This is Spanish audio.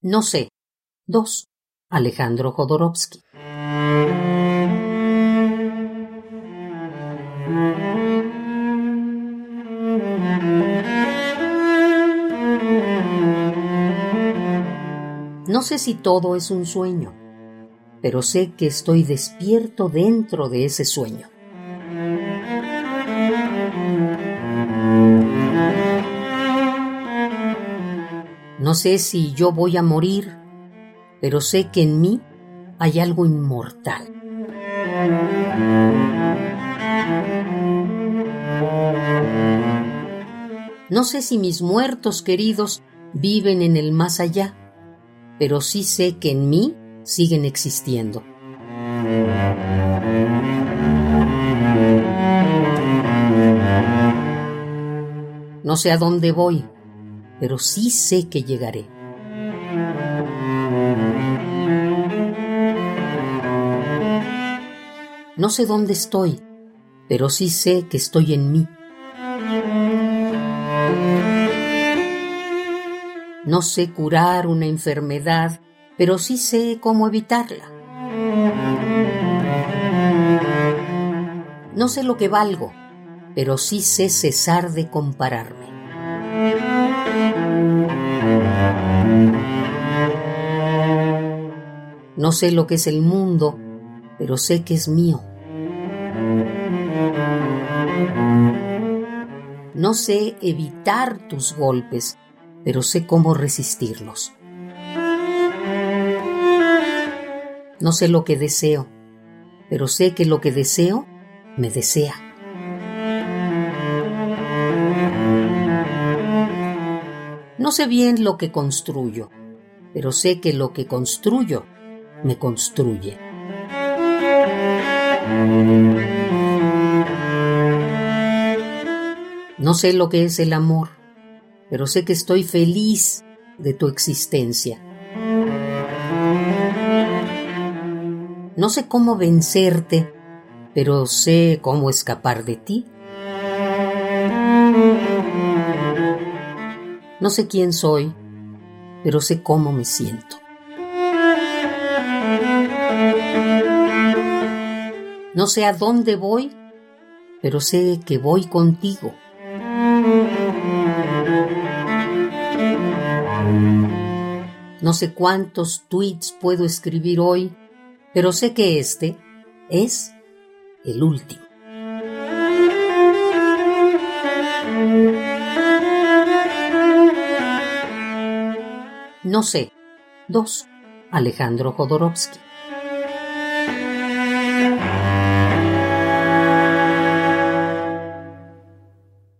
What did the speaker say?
No sé. 2. Alejandro Jodorowsky. No sé si todo es un sueño, pero sé que estoy despierto dentro de ese sueño. No sé si yo voy a morir, pero sé que en mí hay algo inmortal. No sé si mis muertos queridos viven en el más allá, pero sí sé que en mí siguen existiendo. No sé a dónde voy, pero sí sé que llegaré. No sé dónde estoy, pero sí sé que estoy en mí. No sé curar una enfermedad, pero sí sé cómo evitarla. No sé lo que valgo, pero sí sé cesar de compararme. No sé lo que es el mundo, pero sé que es mío. No sé evitar tus golpes, pero sé cómo resistirlos. No sé lo que deseo, pero sé que lo que deseo me desea. No sé bien lo que construyo, pero sé que lo que construyo me construye. No sé lo que es el amor, pero sé que estoy feliz de tu existencia. No sé cómo vencerte, pero sé cómo escapar de ti. No sé quién soy, pero sé cómo me siento. No sé a dónde voy, pero sé que voy contigo. No sé cuántos tweets puedo escribir hoy, pero sé que este es el último. No sé. 2. Alejandro Jodorowsky.